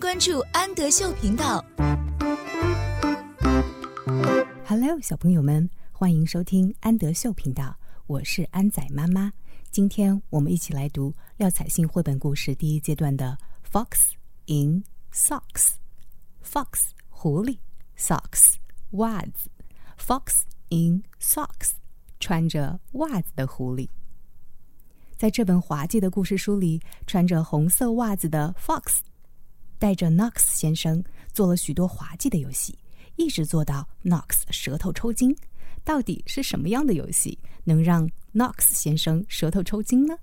关注安德秀频道。Hello，小朋友们，欢迎收听安德秀频道，我是安仔妈妈。今天我们一起来读廖彩杏绘本故事第一阶段的《Fox in Socks》。Fox 狐狸，Socks 袜子，Fox in Socks 穿着袜子的狐狸。在这本滑稽的故事书里，穿着红色袜子的 Fox 带着 Knox 先生做了许多滑稽的游戏。一直做到 Knox 舌头抽筋，到底是什么样的游戏能让 Knox 先生舌头抽筋呢？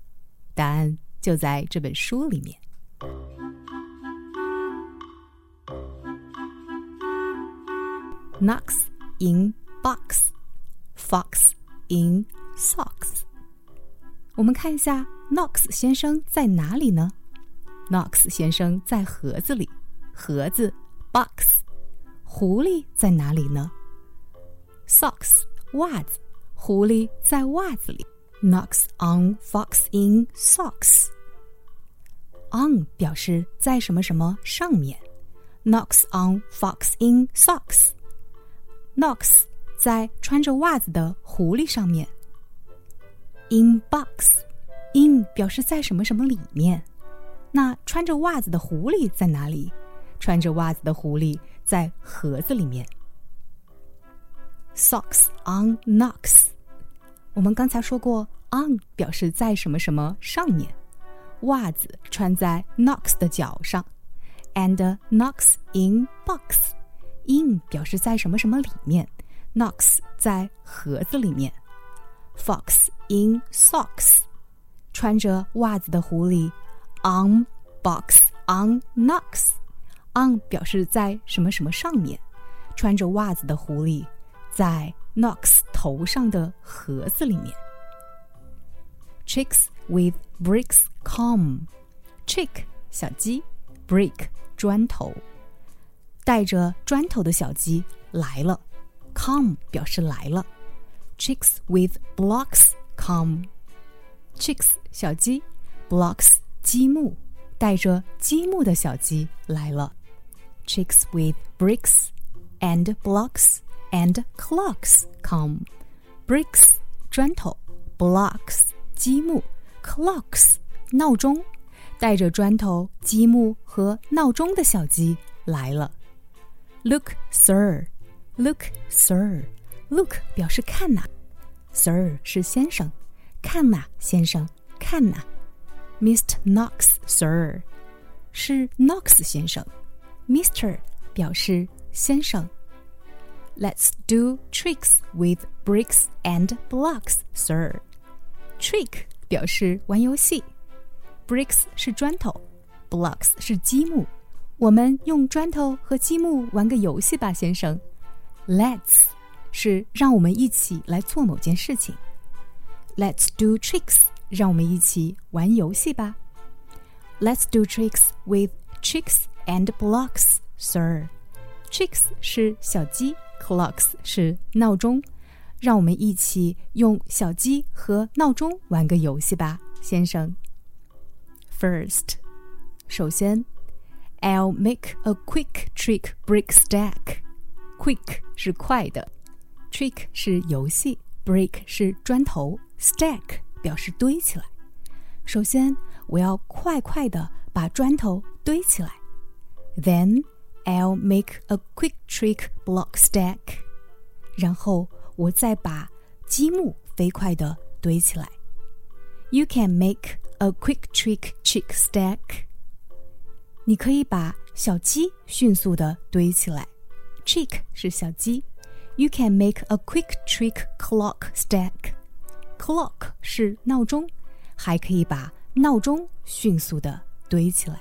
答案就在这本书里面。Knox in box, fox in socks。我们看一下 Knox 先生在哪里呢？Knox 先生在盒子里，盒子 box。狐狸在哪里呢？Socks，袜子。狐狸在袜子里。Knocks on fox in socks。On 表示在什么什么上面。Knocks on fox in socks。Knocks 在穿着袜子的狐狸上面。In box，in 表示在什么什么里面。那穿着袜子的狐狸在哪里？穿着袜子的狐狸在盒子里面。Socks on knocks。我们刚才说过，on 表示在什么什么上面，袜子穿在 knocks 的脚上，and knocks in box。in 表示在什么什么里面，knocks 在盒子里面。Fox in socks。穿着袜子的狐狸，on box on knocks。on 表示在什么什么上面，穿着袜子的狐狸在 Knox 头上的盒子里面。Chicks with bricks come。Chick 小鸡，brick 砖头，带着砖头的小鸡来了。Come 表示来了。Chicks with blocks come。Chicks 小鸡，blocks 积木，带着积木的小鸡来了。chicks with bricks and blocks and clocks come. Bricks 砖头，blocks 积木，clocks 闹钟。带着砖头、积木和闹钟的小鸡来了。Look, sir. Look, sir. Look 表示看呐，sir 是先生，看呐，先生，看呐。Mr. Knox, sir 是 Knox 先生。Mister 表示先生。Let's do tricks with bricks and blocks, sir. Trick 表示玩游戏，bricks 是砖头，blocks 是积木。我们用砖头和积木玩个游戏吧，先生。Let's 是让我们一起来做某件事情。Let's do tricks， 让我们一起玩游戏吧。Let's do tricks with tricks and blocks, sir. Chicks 是小鸡，clocks 是闹钟。让我们一起用小鸡和闹钟玩个游戏吧，先生。First，首先，I'll make a quick trick brick stack. Quick 是快的，trick 是游戏，brick 是砖头，stack 表示堆起来。首先，我要快快的把砖头堆起来。Then I'll make a quick trick block stack. 然后我再把积木飞快地堆起来。You can make a quick trick chick stack. 你可以把小鸡迅速地堆起来。Chick 是小鸡。You can make a quick trick clock stack. Clock 是闹钟，还可以把闹钟迅速地堆起来。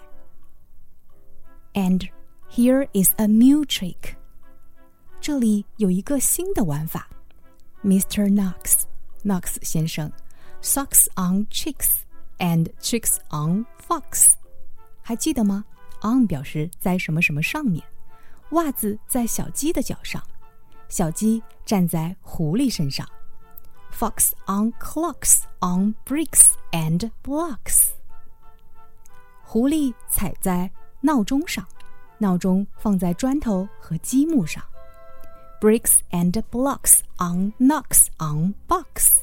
And here is a new trick. 这里有一个新的玩法。Mr. Knox, Knox 先生，socks on chicks and chicks on fox。还记得吗？on 表示在什么什么上面，袜子在小鸡的脚上，小鸡站在狐狸身上。Fox on clocks on bricks and blocks。狐狸踩在闹钟上 闹钟放在砖头和积木上。Bricks and blocks on knocks on box。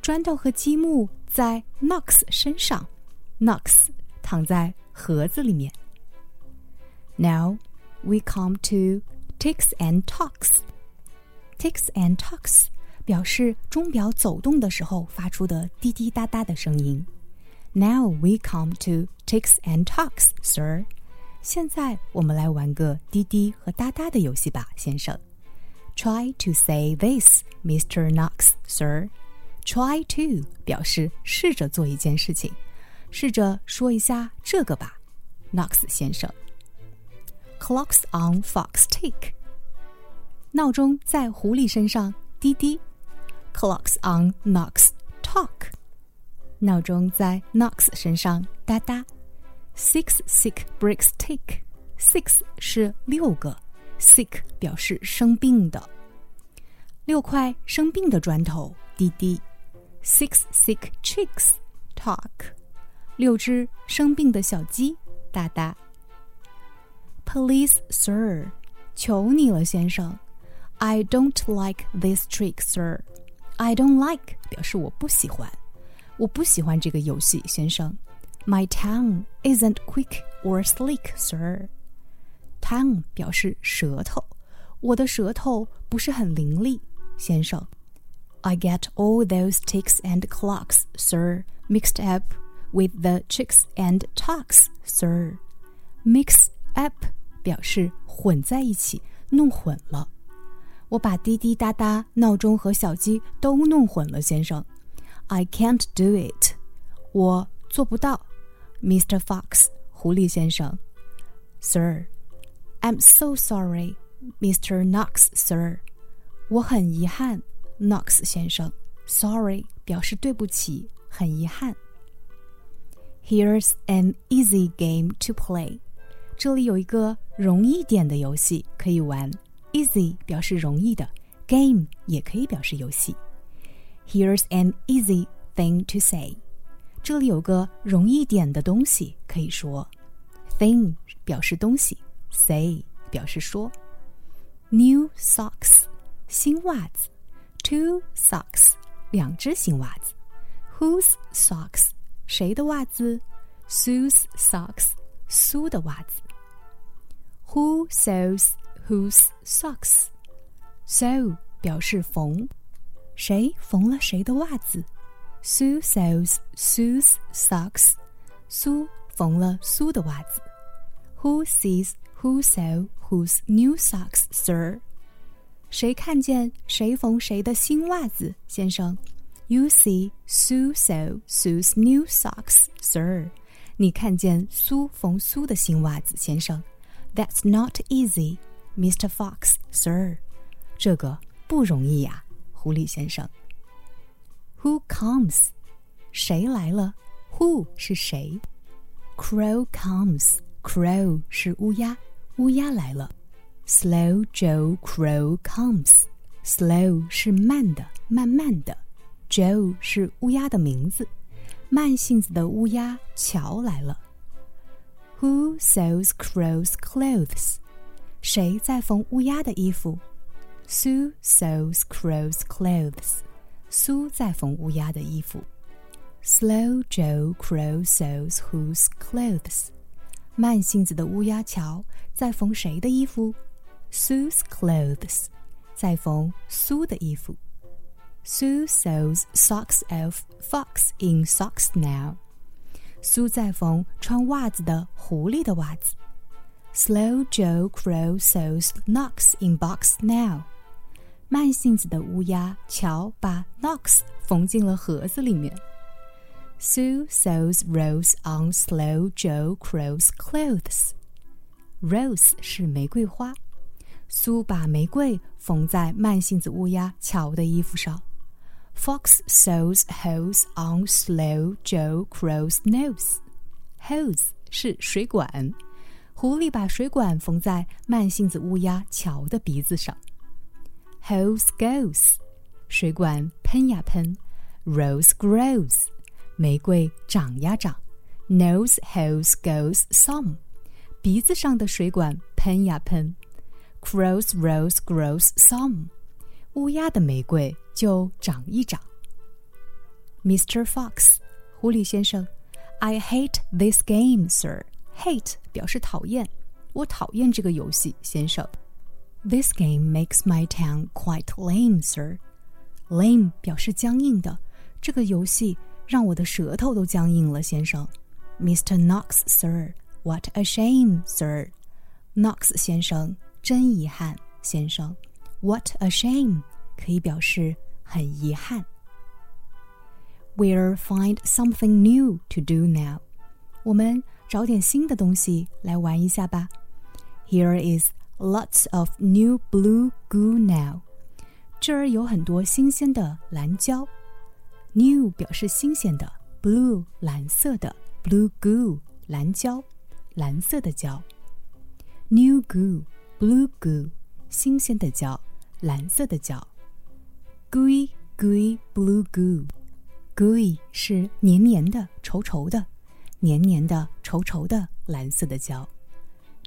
砖头和积木在 knocks 身上，knocks 躺在盒子里面。Now we come to ticks and talks. Ticks and talks 表示钟表走动的时候发出的滴滴答答的声音。Now we come to ticks and talks, sir. 现在我们来玩个滴滴和哒哒的游戏吧，先生。Try to say this, Mr. Knox, sir. Try to 表示试着做一件事情，试着说一下这个吧，Knox 先生。Clocks on fox tick. 闹钟在狐狸身上滴滴。Clocks on Knox talk. 闹钟在 Knox 身上哒哒。Six sick bricks tick. Six 是六个，sick 表示生病的。六块生病的砖头滴滴。Six sick chicks talk. 六只生病的小鸡哒哒。Please, sir，求你了，先生。I don't like this trick, sir. I don't like 表示我不喜欢，我不喜欢这个游戏，先生。My tongue isn't quick or slick, sir. Tongue 表示舌头，我的舌头不是很伶俐，先生。I get all those ticks and clocks, sir, mixed up with the chicks and talks, sir. Mix up 表示混在一起，弄混了。 我把滴滴答答、闹钟和小鸡都弄混了，先生。I can't do it，我做不到，Mr. Fox，狐狸先生。Sir，I'm so sorry，Mr. Knox，Sir，我很遗憾，Knox 先生。Sorry 表示对不起，很遗憾。Here's an easy game to play，这里有一个容易点的游戏可以玩。Easy 表示容易的，game 也可以表示游戏。Here's an easy thing to say。这里有个容易点的东西可以说。Thing 表示东西，say 表示说。New socks 新袜子，two socks 两只新袜子。Whose socks 谁的袜子？Sue's socks 苏的袜子。Who sews whose socks. Sew 表示缝，谁缝了谁的袜子？Sue sews Sue's socks. 苏缝了苏的袜子。Who sees who sew whose new socks, sir? 谁看见谁缝谁的新袜子，先生？You see Sue sew Sue's new socks, sir. 你看见苏缝苏的新袜子，先生？That's not easy. Mr. Fox, sir，这个不容易呀，狐狸先生。Who comes？谁来了？Who 是谁？Crow comes。Crow 是乌鸦，乌鸦来了。Slow Joe Crow comes。Slow 是慢的，慢慢的。Joe 是乌鸦的名字，慢性子的乌鸦乔来了。Who sews Crow's clothes？ 谁在缝乌鸦的衣服？Sue sews crow's clothes. 苏在缝乌鸦的衣服。Slow Joe Crow sews whose clothes? 慢性子的乌鸦乔在缝谁的衣服？Sue's clothes. 在缝苏的衣服。Sue sews socks of fox in socks now. 苏在缝穿袜子的狐狸的袜子。Slow Joe Crow sews knocks in box now。慢性子的乌鸦乔把 knocks 缝进了盒子里面。Sue sews rose on Slow Joe Crow's clothes。Rose 是玫瑰花，苏把玫瑰缝在慢性子乌鸦乔的衣服上。Fox sews holes on Slow Joe Crow's nose。Hose 是水管。狐狸把水管缝在慢性子乌鸦乔的鼻子上。Hose goes，水管喷呀喷。Rose grows，玫瑰长呀长。Nose hose goes some， 鼻子上的水管喷呀喷。Crow's rose grows some，乌鸦的玫瑰就长一长。Mr. Fox，狐狸先生，I hate this game, sir. Hate 表示讨厌，我讨厌这个游戏，先生。This game makes my tongue quite lame, sir. Lame 表示僵硬的，这个游戏让我的舌头都僵硬了，先生。Mr. Knox, sir. What a shame, sir. Knox 先生，真遗憾，先生。What a shame 可以表示很遗憾。We'll find something new to do now. 我们 找点新的东西来玩一下吧。Here is lots of new blue goo now. 这儿有很多新鲜的蓝胶。New 表示新鲜的，blue 蓝色的，blue goo 蓝胶，蓝色的胶。New goo, blue goo，新鲜的胶，蓝色的胶。Gooey, gooey, blue goo. Gooey 是黏黏的、稠稠的，黏黏的、稠稠的蓝色的胶。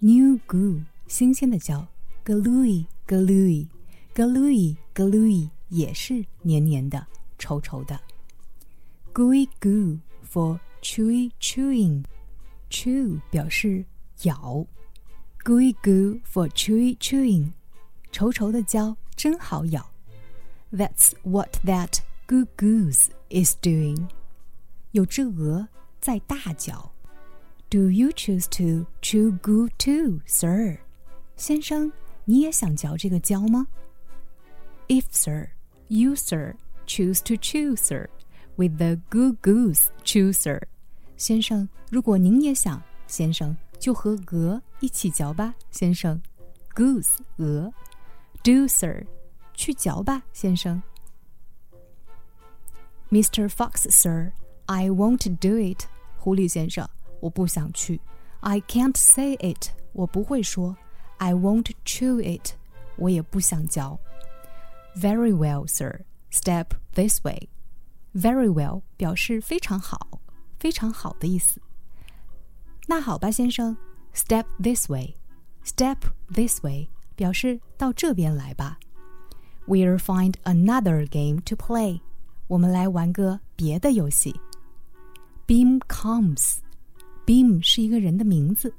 New goo 新鲜的胶。Gluey, gluey, gluey, gluey 也是黏黏的、稠稠的。Gooey goo for chewy chewing. Chew 表示咬。Gooey goo for chewy chewing. 稠稠的胶真好咬。That's what that goo goose is doing. 有只鹅 在大嚼。Do you choose to chew goo too, sir? 先生，你也想嚼这个胶吗？If sir, you sir choose to chew, sir, with the goo goose chew, sir. 先生，如果您也想，先生就和鹅一起嚼吧，先生。Goose 鹅，Do sir 去嚼吧，先生。Mr. Fox, sir, I won't do it. 狐狸先生，我不想去。I can't say it. 我不会说。I won't chew it. 我也不想嚼。Very well, sir. Step this way. Very well 表示非常好，非常好的意思。那好吧，先生。Step this way. Step this way 表示到这边来吧。We'll find another game to play. 我们来玩个别的游戏。 Beam comes. Beam 是一个人的名字，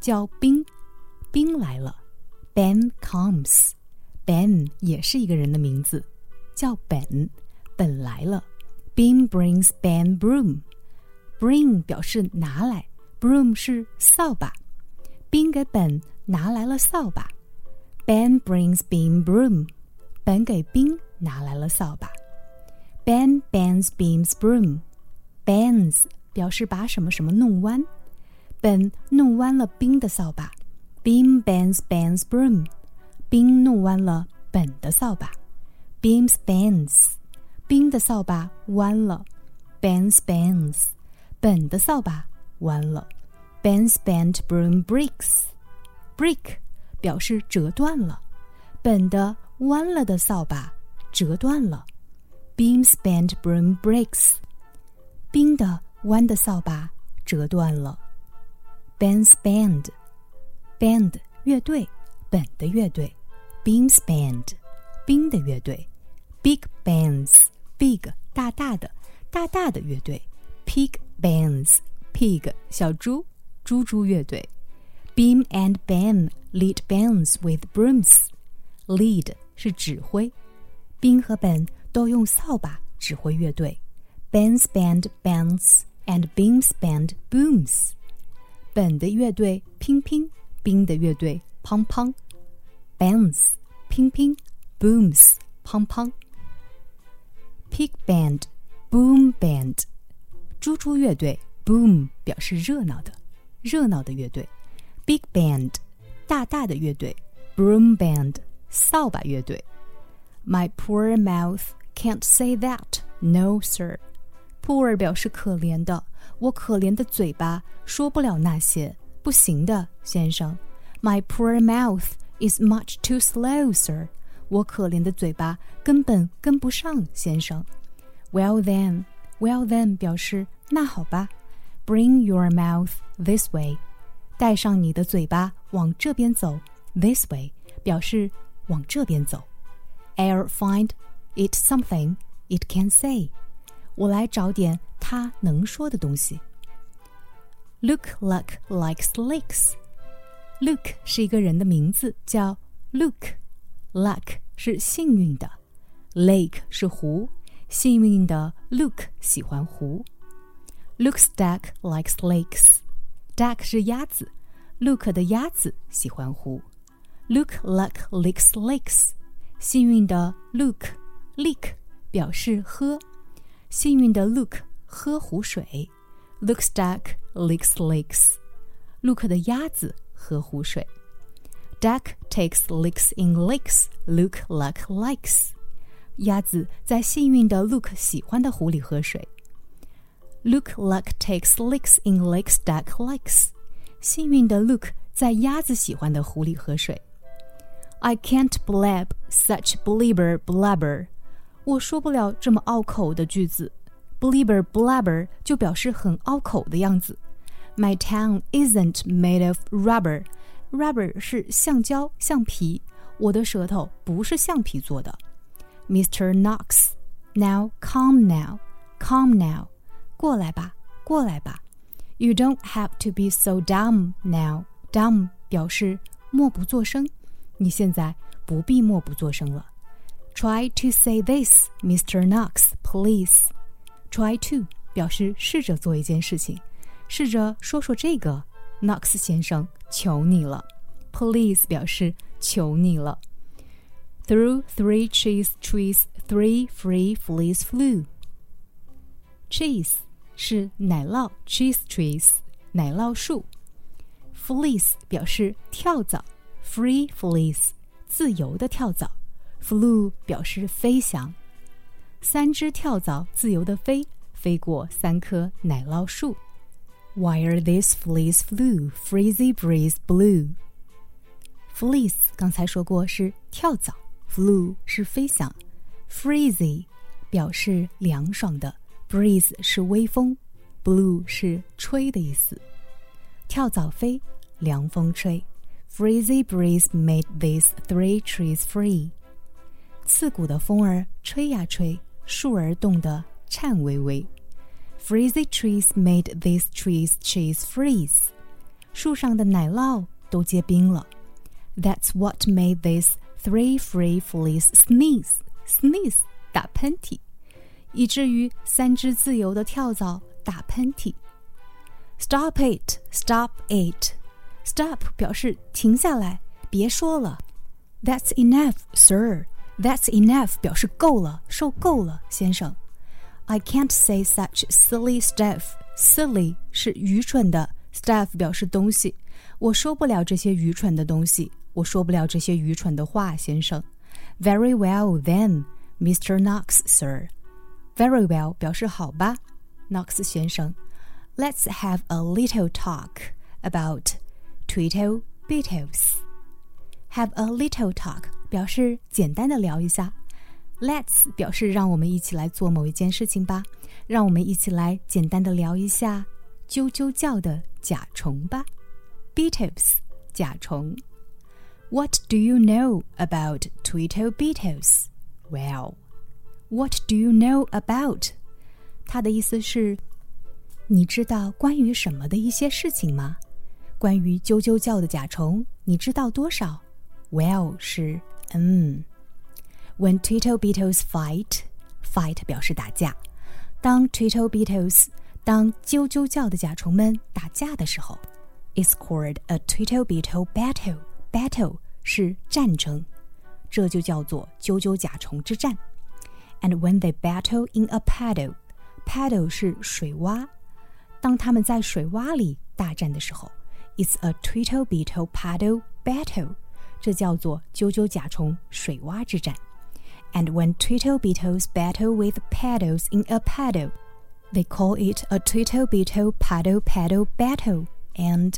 叫冰。冰来了。Ben comes. Ben 也是一个人的名字，叫本。本来了。Beam brings Ben broom. Bring 表示拿来，broom 是扫把。冰给本拿来了扫把。Ben brings Beam broom. 本给冰拿来了扫把。Ben bends Beam's broom. Bends 表示把什么什么弄弯。本弄弯了冰的扫把。Beam bends bends broom. 冰弄弯了本的扫把。Beams bends. 冰的扫把弯了。Ben's bends. 本的扫把弯了。Ben's bent broom breaks. Break 表示折断了。本的弯了的扫把折断了。Beam's bent broom breaks. 冰的弯的扫把折断了。Ben's band. Band 乐队，本的乐队。Beam's band. 冰的乐队。Big bands. Big 大大的，大大的乐队。Pig bands. Pig 小猪，猪猪乐队。Beam and Ben lead bands with brooms. Lead 是指挥，冰和本都用扫把指挥乐队。Ben's band bands and Beam's band booms。本的乐队乒乒，冰的乐队乓乓。Bands 乒乒，booms 乓乓。Pig band, boom band，猪猪乐队 boom 表示热闹的，热闹的乐队。Big band 大大的乐队，broom band 扫把乐队。My poor mouth can't say that, no sir. Poor 表示可怜的，我可怜的嘴巴说不了那些，不行的，先生。My poor mouth is much too slow, sir. 我可怜的嘴巴根本跟不上，先生。Well then, well then 表示那好吧。Bring your mouth this way. 带上你的嘴巴往这边走，this way 表示往这边走。I'll find it something it can say。我来找点他能说的东西。Look luck likes lakes。Look 是一个人的名字，叫 Look。Luck 是幸运的，Lake 是湖，幸运的 Look 喜欢湖。Looks duck likes lakes。Duck 是鸭子，Look 的鸭子喜欢湖。Look luck likes lakes。幸运的 Look，lick 表示喝，幸运的 Look 喝湖水。Looks duck licks lakes。Look 的鸭子喝湖水。Duck takes licks in lakes. Look luck likes。鸭子在幸运的 Look 喜欢的湖里喝水。Look luck takes licks in lakes duck likes。幸运的 Look 在鸭子喜欢的湖里喝水。I can't blab such blibber blabber。 我说不了这么拗口的句子。Blibber blabber 就表示很拗口的样子。My tongue isn't made of rubber。Rubber 是橡胶、橡皮，我的舌头不是橡皮做的。Mr. Knox，now calm now，calm now，过来吧，过来吧。You don't have to be so dumb now，dumb 表示默不作声，你现在不必默不作声了。 Try to say this, Mr. Knox, please. Try to 表示试着做一件事情，试着说说这个，Knox 先生。求你了，Please 表示求你了。Through three cheese trees, three free fleas flew. Cheese 是奶酪，cheese trees 奶酪树。Fleas 表示跳蚤，free fleas 自由的跳蚤。 Flew 表示飞翔。三只跳蚤自由的飞，飞过三棵奶酪树。While these fleas flew, freezy breeze blew. Fleas 刚才说过是跳蚤，flew 是飞翔，freezy 表示凉爽的，breeze 是微风，blue 是吹的意思。跳蚤飞，凉风吹，freezy breeze made these three trees free。刺骨的风儿吹呀吹，树儿冻得颤巍巍。Freezy trees made these trees cheese freeze. 树上的奶酪都结冰了。That's what made these three free fleas sneeze. Sneeze 打喷嚏，以至于三只自由的跳蚤打喷嚏。Stop it! Stop it! Stop 表示停下来，别说了。That's enough, sir. That's enough 表示够了，受够了，先生。I can't say such silly stuff. Silly 是愚蠢的，stuff 表示东西。我说不了这些愚蠢的东西，我说不了这些愚蠢的话，先生。Very well then, Mr. Knox, sir. Very well 表示好吧，Knox 先生。Let's have a little talk about Tweedle Beetles. Have a little talk 表示简单的聊一下。Let's 表示让我们一起来做某一件事情吧，让我们一起来简单的聊一下啾啾叫的甲虫吧。Beetles 甲虫。What do you know about Tweedle beetles? Well, what do you know about? 它的意思是，你知道关于什么的一些事情吗？关于啾啾叫的甲虫，你知道多少？Well 是嗯。When Tweedle beetles fight, fight 表示打架。当 Tweedle beetles 当啾啾叫的甲虫们打架的时候，it's called a Tweedle beetle battle. Battle 是战争，这就叫做啾啾甲虫之战。And when they battle in a paddle, paddle 是水洼。当他们在水洼里大战的时候，it's a Tweedle beetle paddle battle. 这叫做啾啾甲虫水洼之战。and when Tweedle beetles battle with paddles in a paddle, they call it a Tweedle beetle paddle paddle battle. And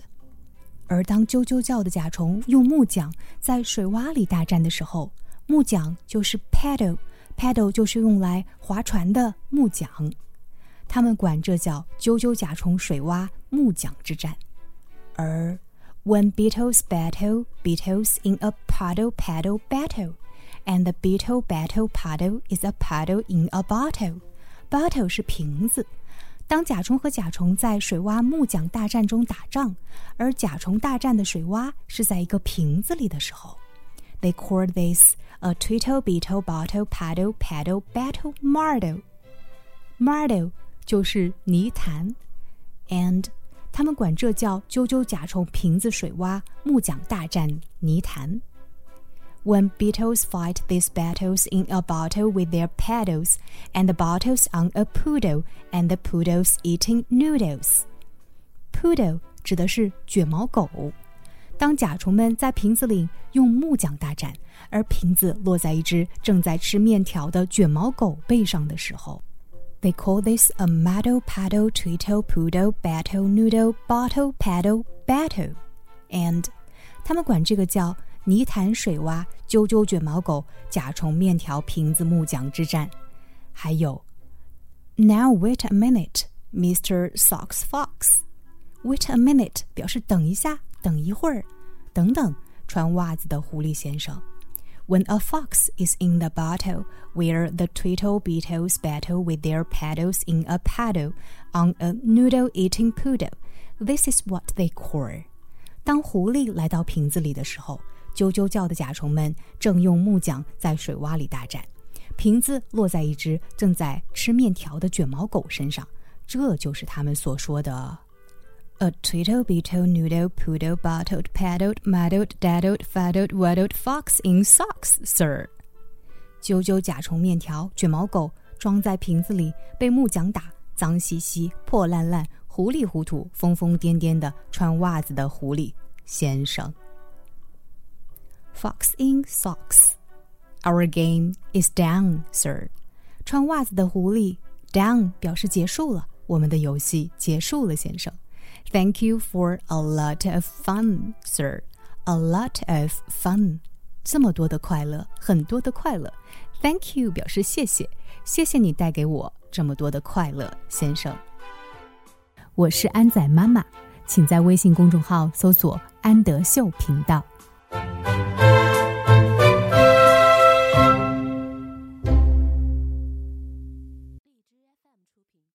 而当啾啾叫的甲虫用木桨在水洼里大战的时候，木桨就是 paddle，paddle 就是用来划船的木桨。他们管这叫啾啾甲虫水洼木桨之战。而 When beetles battle, beetles in a puddle paddle battle, and the beetle battle puddle is a puddle in a bottle. Bottle 是瓶子。当甲虫和甲虫在水洼木桨大战中打仗，而甲虫大战的水洼是在一个瓶子里的时候，they called this a twiddle beetle bottle paddle paddle battle marble. Marble 就是泥潭，and 他们管这叫啾啾甲虫瓶子水洼木桨大战泥潭。when beetles fight these battles in a bottle with their paddles, and the bottles on a poodle, and the poodles eating noodles. Poodle 指的是卷毛狗。当甲虫们在瓶子里用木桨大战，而瓶子落在一只正在吃面条的卷毛狗背上的时候 ，They call this a muddle paddle twiddle poodle battle noodle bottle paddle battle, and 他们管这个叫泥潭水洼、啾啾卷毛狗、甲虫面条瓶子木桨之战，还有，Now wait a minute, Mr. Socks Fox. Wait a minute 表示等一下、等一会儿，等等。穿袜子的狐狸先生。 When a fox is in the bottle, where the twiddle beetles battle with their paddles in a paddle on a noodle-eating poodle, this is what they call. 当狐狸来到瓶子里的时候。啾啾叫的甲虫们正用木桨在水洼里大战，瓶子落在一只正在吃面条的卷毛狗身上，这就是他们所说的 "A twiddle beetle noodle poodle bottled paddled muddled daddled fuddled waddled fox in socks, sir." 啾啾甲虫面条卷毛狗装在瓶子里，被木桨打，脏兮兮、破烂烂、糊里糊涂、疯疯癫癫的穿袜子的狐狸先生。Fox in socks. Our game is down sir. 穿袜子的狐狸 down 表示结束了，我们的游戏结束了，先生。Thank you for a lot of fun, sir. A lot of fun，这么多的快乐，很多的快乐。Thank you 表示谢谢，谢谢你带给我这么多的快乐，先生。我是安仔妈妈，请在微信公众号搜索“安德秀频道”。